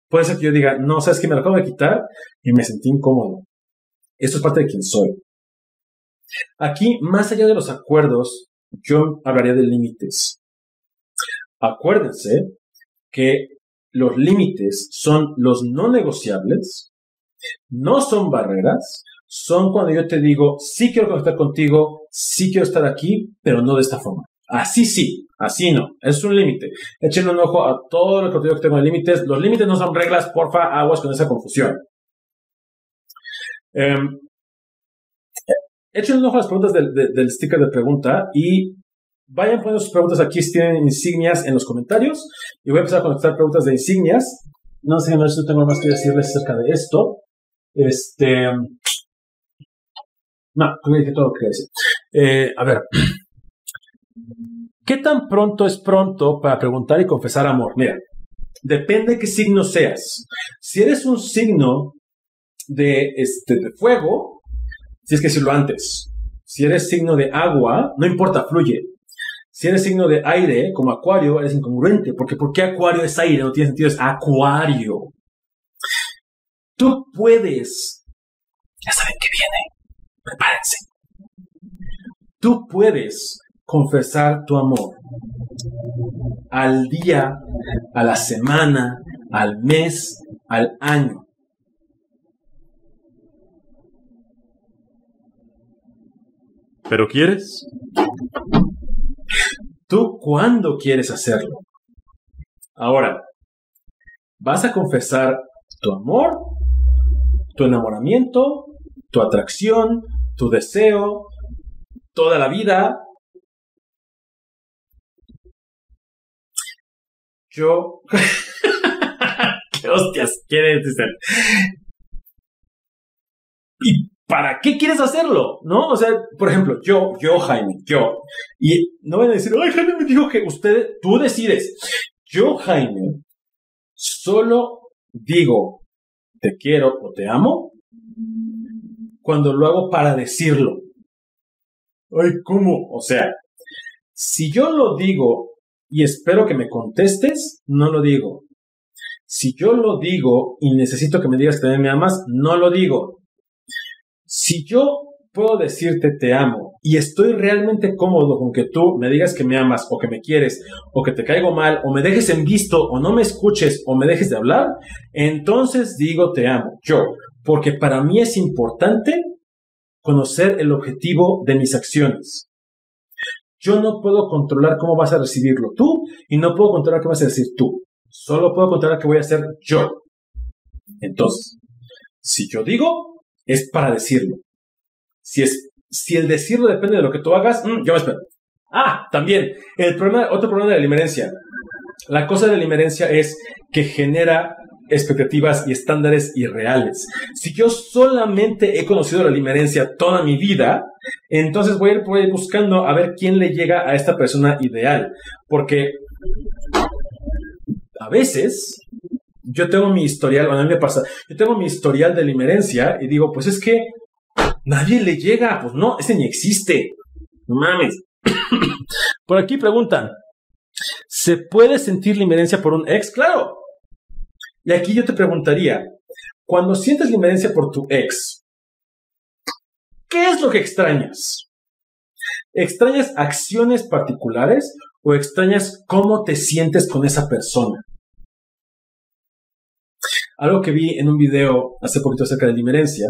Puede ser que yo diga, no, sabes que me lo acabo de quitar y me sentí incómodo. Esto es parte de quien soy. Aquí, más allá de los acuerdos, yo hablaría de límites. Acuérdense que los límites son los no negociables, no son barreras, son cuando yo te digo, sí quiero conectar contigo, sí quiero estar aquí, pero no de esta forma. Así sí, así no. Es un límite. Echen un ojo a todo lo que tengo de límites. Los límites no son reglas, porfa, aguas con esa confusión. Eh, echen un ojo a las preguntas del, sticker de pregunta y vayan poniendo sus preguntas aquí si tienen insignias en los comentarios. Y voy a empezar a conectar preguntas de insignias. No sé, no sé si tengo más que decirles acerca de esto. Este. No, que todo lo que decir. Eh, a ver. ¿Qué tan pronto es pronto para preguntar y confesar amor? Mira, depende qué signo seas. Si eres un signo de, este, de fuego, que decirlo antes. Si eres signo de agua, no importa, fluye. Si eres signo de aire, como acuario, eres incongruente. Porque ¿por qué acuario es aire? No tiene sentido, es acuario. Tú puedes. Ya saben que viene. Prepárense. Tú puedes confesar tu amor al día, a la semana, al mes, al año. ¿Pero quieres? ¿Tú cuándo quieres hacerlo? Ahora, vas a confesar tu amor, tu enamoramiento, tu atracción, tu deseo, toda la vida, yo. ¿Qué hostias quiere decir? ¿Y para qué quieres hacerlo? ¿No? O sea, por ejemplo, yo, yo, Jaime, yo. Y no van a decir, ay, Jaime me dijo que usted, tú decides. Yo, Jaime, solo digo te quiero o te amo cuando lo hago para decirlo. Ay, ¿cómo? O sea, si yo lo digo y espero que me contestes, no lo digo. Si yo lo digo y necesito que me digas que me amas, no lo digo. Si yo puedo decirte te amo y estoy realmente cómodo con que tú me digas que me amas o que me quieres o que te caigo mal o me dejes en visto o no me escuches o me dejes de hablar, entonces digo te amo. Yo, porque para mí es importante conocer el objetivo de mis acciones. Yo no puedo controlar cómo vas a recibirlo tú y no puedo controlar qué vas a decir tú. Solo puedo controlar qué voy a hacer yo. Entonces, si yo digo, es para decirlo. Si, es, si el decirlo depende de lo que tú hagas, mm, yo me espero. Ah, también, el problema, otro problema de la limerencia. La cosa de la limerencia es que genera expectativas y estándares irreales. Si yo solamente he conocido la limerencia toda mi vida, entonces voy a, ir, buscando a ver quién le llega a esta persona ideal. Porque a veces yo tengo mi historial, bueno, a mí me pasa, yo tengo mi historial de limerencia y digo, pues es que nadie le llega, pues no, ese ni existe. No mames. Por aquí preguntan, ¿se puede sentir limerencia por un ex? Claro, y aquí yo te preguntaría, cuando sientes limerencia por tu ex, ¿qué es lo que extrañas? ¿Extrañas acciones particulares o extrañas cómo te sientes con esa persona? Algo que vi en un video hace poquito acerca de limerencia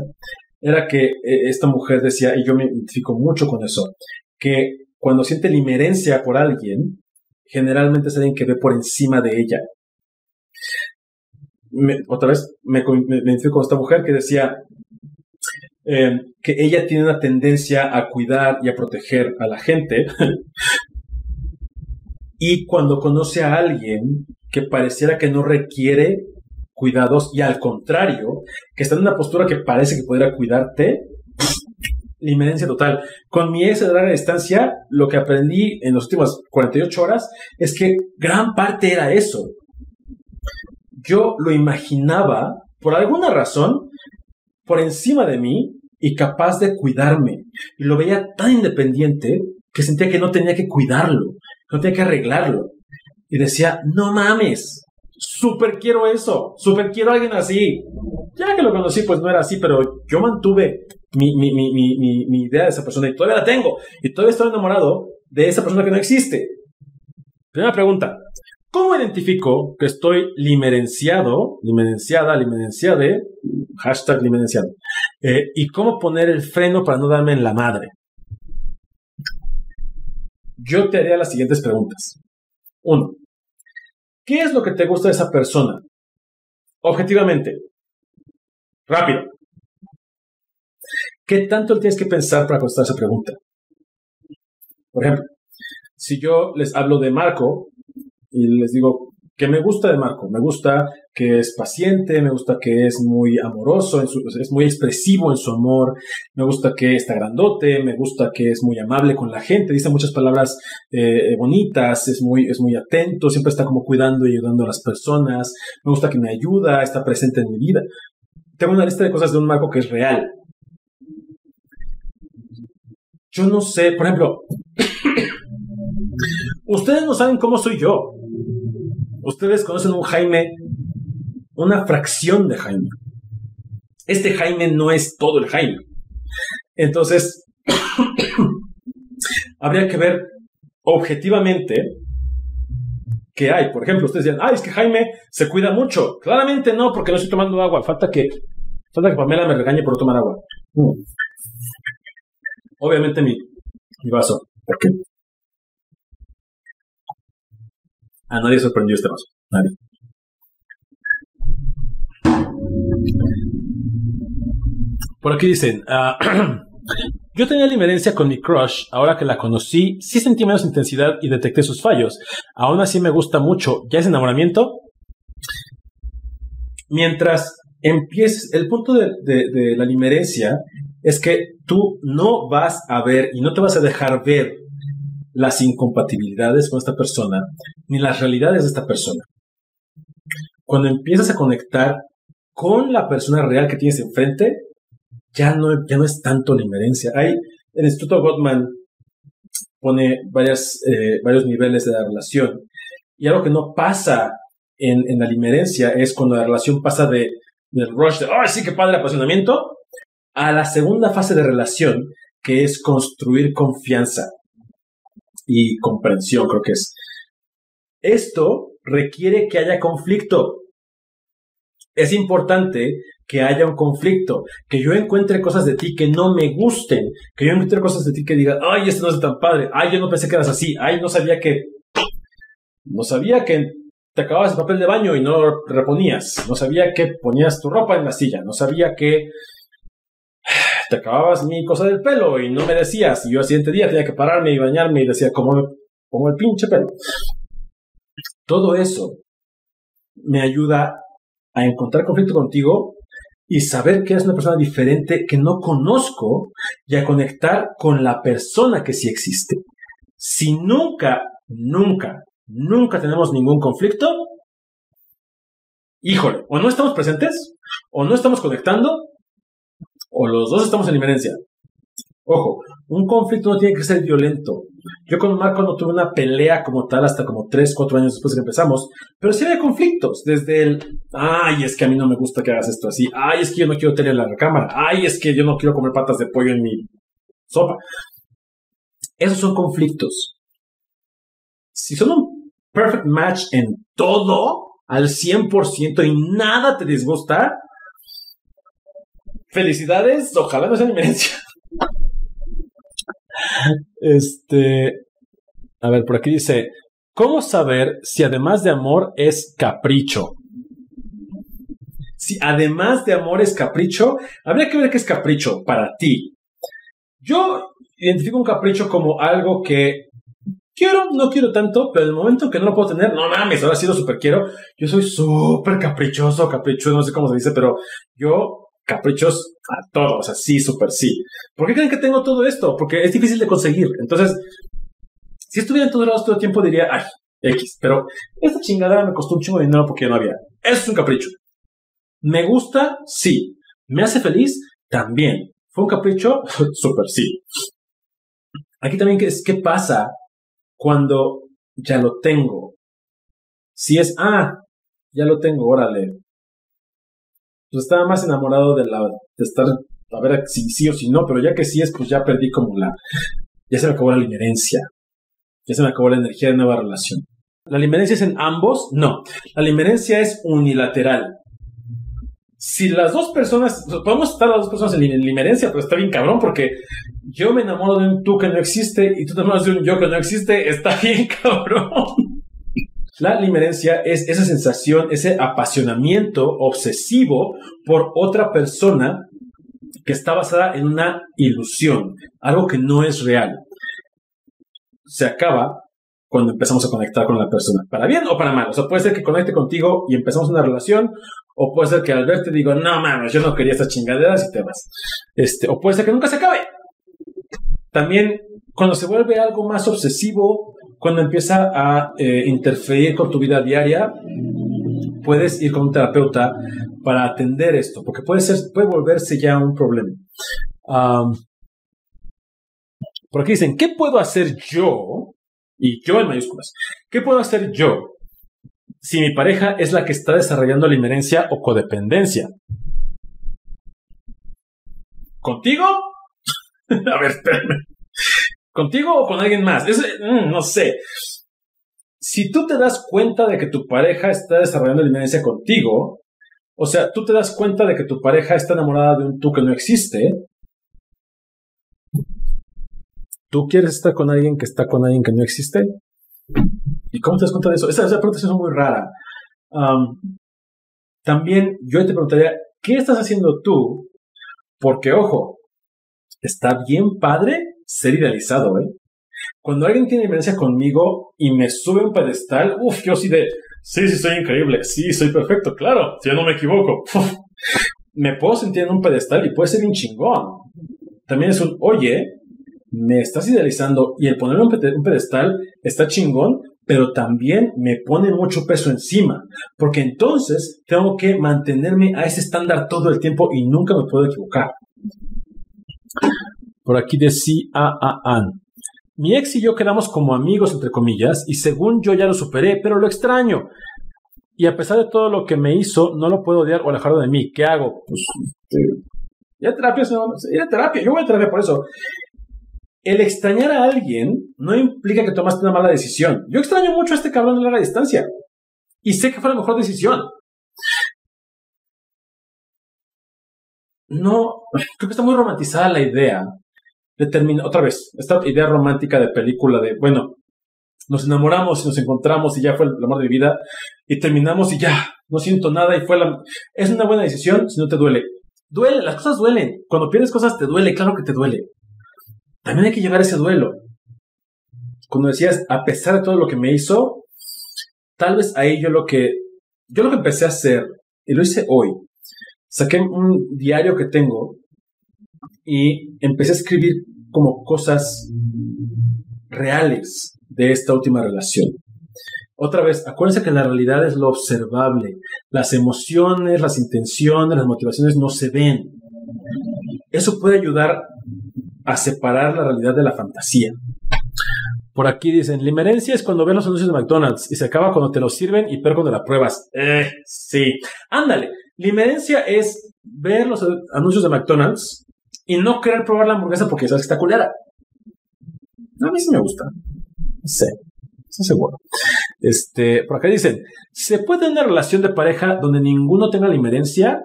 era que eh, esta mujer decía, y yo me identifico mucho con eso, que cuando siente limerencia por alguien, generalmente es alguien que ve por encima de ella otra vez me, me, con esta mujer que decía eh, que ella tiene una tendencia a cuidar y a proteger a la gente. y cuando conoce a alguien que pareciera que no requiere cuidados y al contrario, que está en una postura que parece que pudiera cuidarte, limerencia total. Con mi ex de larga distancia, lo que aprendí en las últimas 48 horas es que gran parte era eso yo lo imaginaba, por alguna razón, por encima de mí y capaz de cuidarme. Y lo veía tan independiente que sentía que no tenía que cuidarlo, no tenía que arreglarlo. Y decía, no mames, súper quiero eso, súper quiero a alguien así. Ya que lo conocí, pues no era así, pero yo mantuve mi, mi, mi, mi, idea de esa persona y todavía la tengo. Y todavía estoy enamorado de esa persona que no existe. Primera pregunta, ¿Cómo identifico que estoy limerenciado, limerenciada, limerenciade, hashtag limerenciado? Eh, y cómo poner el freno para no darme en la madre. Yo te haría las siguientes preguntas. Uno, ¿qué es lo que te gusta de esa persona? Objetivamente. Rápido. ¿Qué tanto tienes que pensar para contestar esa pregunta? Por ejemplo, si yo les hablo de Marco, y les digo que me gusta de Marco, me gusta que es paciente, me gusta que es muy amoroso, es muy expresivo en su amor, me gusta que está grandote, me gusta que es muy amable con la gente, dice muchas palabras eh, bonitas, es muy, es muy atento, siempre está como cuidando y ayudando a las personas, me gusta que me ayuda, está presente en mi vida. Tengo una lista de cosas de un Marco que es real. Yo no sé, por ejemplo, ustedes no saben cómo soy yo. Ustedes conocen un Jaime, una fracción de Jaime. Este Jaime no es todo el Jaime. Entonces, habría que ver objetivamente qué hay. Por ejemplo, ustedes dirán, ay, es que Jaime se cuida mucho. Claramente no, porque no estoy tomando agua. Falta que, falta que Pamela me regañe por tomar agua. Mm. Obviamente mi, mi vaso. ¿Por qué? A nadie sorprendió este vaso. Nadie. Por aquí dicen, ah, yo tenía limerencia con mi crush, ahora que la conocí, sí sentí menos intensidad y detecté sus fallos. Aún así me gusta mucho. ¿Ya es enamoramiento? Mientras empieces, el punto de, de la limerencia es que tú no vas a ver y no te vas a dejar ver las incompatibilidades con esta persona ni las realidades de esta persona. Cuando empiezas a conectar con la persona real que tienes enfrente, ya no, ya no es tanto la inmerencia. Hay, el Instituto Gottman pone varias, eh, varios niveles de la relación. Y algo que no pasa en, en la limerencia es cuando la relación pasa de, del rush de, ¡ay, sí, qué padre apasionamiento! a la segunda fase de relación, que es construir confianza y comprensión, creo que es. Esto requiere que haya conflicto. Es importante que haya un conflicto, que yo encuentre cosas de ti que no me gusten, que yo encuentre cosas de ti que diga, ay, esto no es tan padre, ay, yo no pensé que eras así, ay, no sabía que, no sabía que te acababas el papel de baño y no lo reponías, no sabía que ponías tu ropa en la silla, no sabía que te acababas mi cosa del pelo y no me decías, y yo al siguiente día tenía que pararme y bañarme y decía, como, como el pinche pelo. Todo eso me ayuda a encontrar conflicto contigo y saber que eres una persona diferente que no conozco y a conectar con la persona que sí existe. Si nunca, nunca, nunca tenemos ningún conflicto, híjole, o no estamos presentes, o no estamos conectando, o los dos estamos en inmerencia. Ojo, un conflicto no tiene que ser violento. Yo con Marco no tuve una pelea como tal hasta como 3, 4 años después de que empezamos, pero sí había conflictos, desde el, ay, es que a mí no me gusta que hagas esto así, ay, es que yo no quiero tener la recámara, ay, es que yo no quiero comer patas de pollo en mi sopa. Esos son conflictos. Si son un perfect match en todo, al 100% y nada te disgusta, felicidades, ojalá no sea inmerencia. Este, a ver, por aquí dice, ¿cómo saber si además de amor es capricho? Si además de amor es capricho, habría que ver qué es capricho para ti. Yo identifico un capricho como algo que quiero, no quiero tanto, pero en el momento que no lo puedo tener, no mames, ahora sí lo super quiero. Yo soy súper caprichoso, caprichoso, no sé cómo se dice, pero yo caprichos a todos, o sea, sí, súper sí. ¿Por qué creen que tengo todo esto? Porque es difícil de conseguir. Entonces, si estuviera en todos lados todo el tiempo, diría, ay, X. Pero esta chingadera me costó un chingo de dinero porque no había. Eso es un capricho. ¿Me gusta? Sí. ¿Me hace feliz? También. ¿Fue un capricho? Súper sí. Aquí también, ¿qué, es, ¿qué pasa cuando ya lo tengo? Si es, ah, ya lo tengo, órale, pues estaba más enamorado de la de estar a ver si sí o si no, pero ya que sí es, pues ya perdí como la, ya se me acabó la limerencia, ya se me acabó la energía de nueva relación. ¿La limerencia es en ambos? No, la limerencia es unilateral. Si las dos personas, podemos estar las dos personas en limerencia, pero está bien cabrón porque yo me enamoro de un tú que no existe y tú te enamoras de un yo que no existe, está bien cabrón. La limerencia es esa sensación, ese apasionamiento obsesivo por otra persona que está basada en una ilusión, algo que no es real. Se acaba cuando empezamos a conectar con la persona, para bien o para mal. O sea, puede ser que conecte contigo y empezamos una relación, o puede ser que al verte digo, no mames, yo no quería estas chingaderas y te vas. Este, o puede ser que nunca se acabe. También cuando se vuelve algo más obsesivo, cuando empieza a eh, interferir con tu vida diaria, puedes ir con un terapeuta para atender esto, porque puede, ser, puede volverse ya un problema. por aquí dicen, ¿qué puedo hacer yo? Y yo en mayúsculas. ¿Qué puedo hacer yo si mi pareja es la que está desarrollando la inmerencia o codependencia? ¿Contigo? a ver, espérame. ¿Contigo o con alguien más? Mm, no sé. Si tú te das cuenta de que tu pareja está desarrollando la inmerencia contigo, o sea, tú te das cuenta de que tu pareja está enamorada de un tú que no existe, ¿tú quieres estar con alguien que está con alguien que no existe? ¿Y cómo te das cuenta de eso? Esa, pregunta es muy rara. también yo te preguntaría, ¿qué estás haciendo tú? Porque, ojo, está bien padre ser idealizado, ¿eh? Cuando alguien tiene diferencia conmigo y me sube un pedestal, uff, yo sí de, sí, sí, soy increíble, sí, soy perfecto, claro, si yo no me equivoco. me puedo sentir en un pedestal y puede ser un chingón. También es un, oye, me estás idealizando y el ponerme un pedestal está chingón pero también me pone mucho peso encima, porque entonces tengo que mantenerme a ese estándar todo el tiempo y nunca me puedo equivocar. Por aquí decía a. Mi ex y yo quedamos como amigos, entre comillas, y según yo ya lo superé, pero lo extraño. Y a pesar de todo lo que me hizo, no lo puedo odiar o alejarlo de mí. ¿Qué hago? Pues, ir terapia, ir a terapia. Yo voy a terapia por eso. El extrañar a alguien no implica que tomaste una mala decisión. Yo extraño mucho a este cabrón de larga distancia. Y sé que fue la mejor decisión. No, creo que está muy romantizada la idea de terminar, otra vez, esta idea romántica de película de, bueno, nos enamoramos y nos encontramos y ya fue el amor de mi vida y terminamos y ya, no siento nada y fue la... Es una buena decisión si no te duele. Duele, las cosas duelen. Cuando pierdes cosas te duele, claro que te duele. También hay que llevar ese duelo. Cuando decías, a pesar de todo lo que me hizo, tal vez ahí yo lo que, yo lo que empecé a hacer, y lo hice hoy, saqué un diario que tengo y empecé a escribir como cosas reales de esta última relación. Otra vez, acuérdense que la realidad es lo observable. Las emociones, las intenciones, las motivaciones no se ven. Eso puede ayudar a separar la realidad de la fantasía. Por aquí dicen, limerencia es cuando ves los anuncios de McDonald's y se acaba cuando te lo sirven y peor cuando la pruebas. Eh, sí. Ándale, limerencia es ver los anuncios de McDonald's y no querer probar la hamburguesa porque sabes que está culera. A mí sí me gusta. Sí, estoy seguro. Este, por acá dicen, ¿se puede tener una relación de pareja donde ninguno tenga la inmerencia?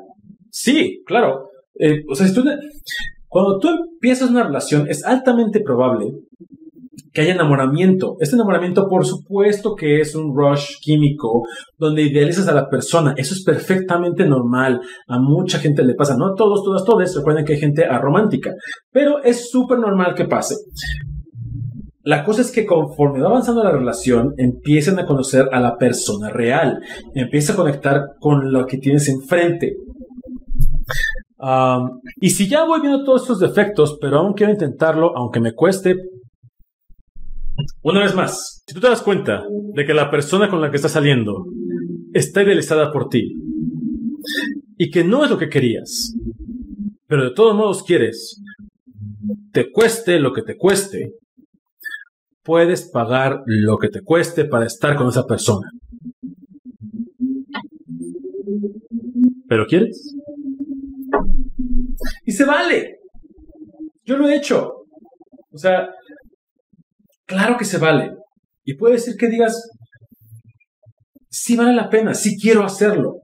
Sí, claro. Eh, o sea, cuando tú empiezas una relación, es altamente probable que haya enamoramiento. Este enamoramiento, por supuesto, que es un rush químico donde idealizas a la persona. Eso es perfectamente normal. A mucha gente le pasa. No a todos, todas, todas. Recuerden que hay gente aromántica. Pero es súper normal que pase. La cosa es que conforme va avanzando la relación, empiezan a conocer a la persona real, empieza a conectar con lo que tienes enfrente. y si ya voy viendo todos estos defectos, pero aún quiero intentarlo, aunque me cueste, una vez más, si tú te das cuenta de que la persona con la que estás saliendo está idealizada por ti y que no es lo que querías, pero de todos modos quieres, te cueste lo que te cueste, puedes pagar lo que te cueste para estar con esa persona. ¿Pero quieres? Y se vale. Yo lo he hecho. O sea, claro que se vale. Y puede ser que digas, sí vale la pena, sí quiero hacerlo.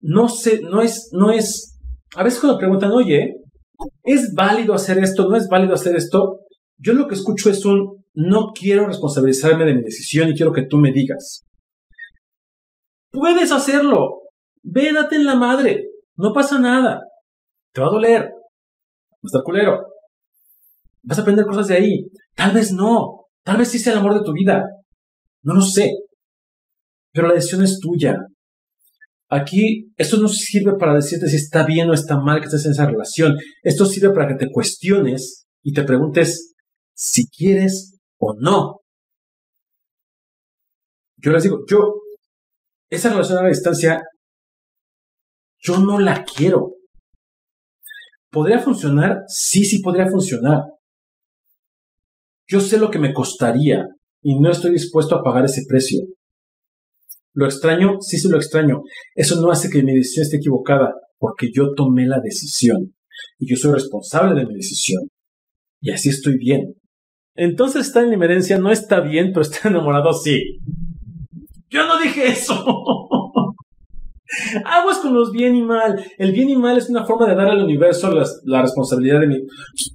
No sé, no es, no es. A veces cuando preguntan, oye, ¿es válido hacer esto? ¿No es válido hacer esto? Yo lo que escucho es un, no quiero responsabilizarme de mi decisión y quiero que tú me digas. Puedes hacerlo. Védate en la madre. No pasa nada. Te va a doler. Va a estar culero. Vas a aprender cosas de ahí. Tal vez no. Tal vez sí sea el amor de tu vida. No lo sé. Pero la decisión es tuya. Aquí, esto no sirve para decirte si está bien o está mal que estés en esa relación. Esto sirve para que te cuestiones y te preguntes si quieres o no. Yo les digo, yo, esa relación a la distancia, yo no la quiero. ¿Podría funcionar? Sí, sí podría funcionar. Yo sé lo que me costaría y no estoy dispuesto a pagar ese precio. Lo extraño, sí, sí lo extraño. Eso no hace que mi decisión esté equivocada, porque yo tomé la decisión y yo soy responsable de mi decisión. Y así estoy bien. Entonces está en limerencia, no está bien, pero está enamorado, sí. Yo no dije eso. Aguas con los bien y mal. El bien y mal es una forma de dar al universo la responsabilidad de mí.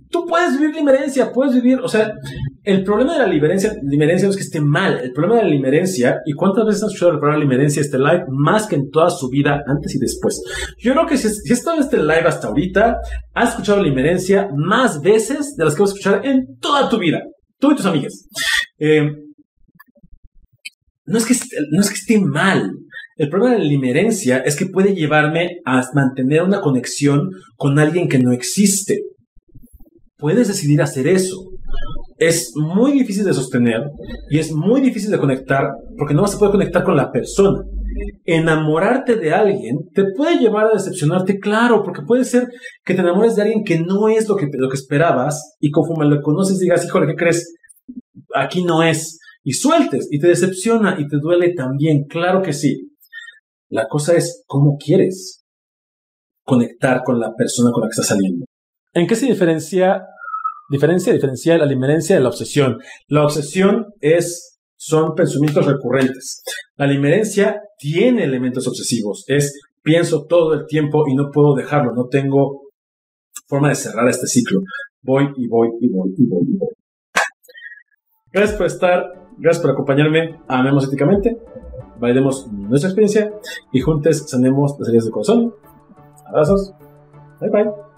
Tú puedes vivir limerencia, puedes vivir, o sea, el problema de la limerencia, no es que esté mal, el problema de la limerencia, y cuántas veces has escuchado el programa limerencia este live, más que en toda su vida, antes y después. Yo creo que si, has estado en este live hasta ahorita, has escuchado limerencia más veces de las que vas a escuchar en toda tu vida. Tú y tus amigas. Eh, no, es que, no es que esté mal, el problema de la limerencia es que puede llevarme a mantener una conexión con alguien que no existe. puedes decidir hacer eso. Es muy difícil de sostener y es muy difícil de conectar porque no vas a poder conectar con la persona. Enamorarte de alguien te puede llevar a decepcionarte, claro, porque puede ser que te enamores de alguien que no es lo que, lo que esperabas y conforme lo conoces digas, híjole, ¿qué crees? Aquí no es. Y sueltes y te decepciona y te duele también, claro que sí. La cosa es cómo quieres conectar con la persona con la que estás saliendo. ¿En qué se diferencia, diferencia, diferencia la limerencia de la obsesión? La obsesión es, son pensamientos recurrentes. La limerencia tiene elementos obsesivos. Es, pienso todo el tiempo y no puedo dejarlo. No tengo forma de cerrar este ciclo. Voy y voy y voy y voy y voy. Gracias por estar, gracias por acompañarme. Amemos éticamente, validemos nuestra experiencia y juntos sanemos las heridas del corazón. Abrazos. Bye bye.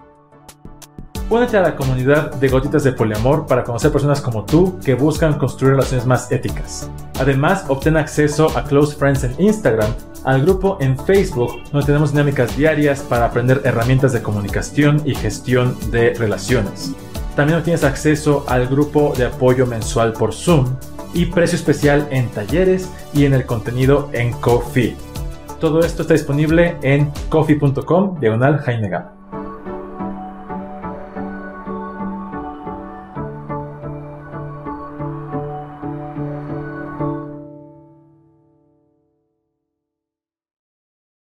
Únete a la comunidad de Gotitas de Poliamor para conocer personas como tú que buscan construir relaciones más éticas. Además, obtén acceso a Close Friends en Instagram, al grupo en Facebook, donde tenemos dinámicas diarias para aprender herramientas de comunicación y gestión de relaciones. También obtienes acceso al grupo de apoyo mensual por Zoom y precio especial en talleres y en el contenido en Coffee. Todo esto está disponible en coffee.com diagonal Jaime Gama.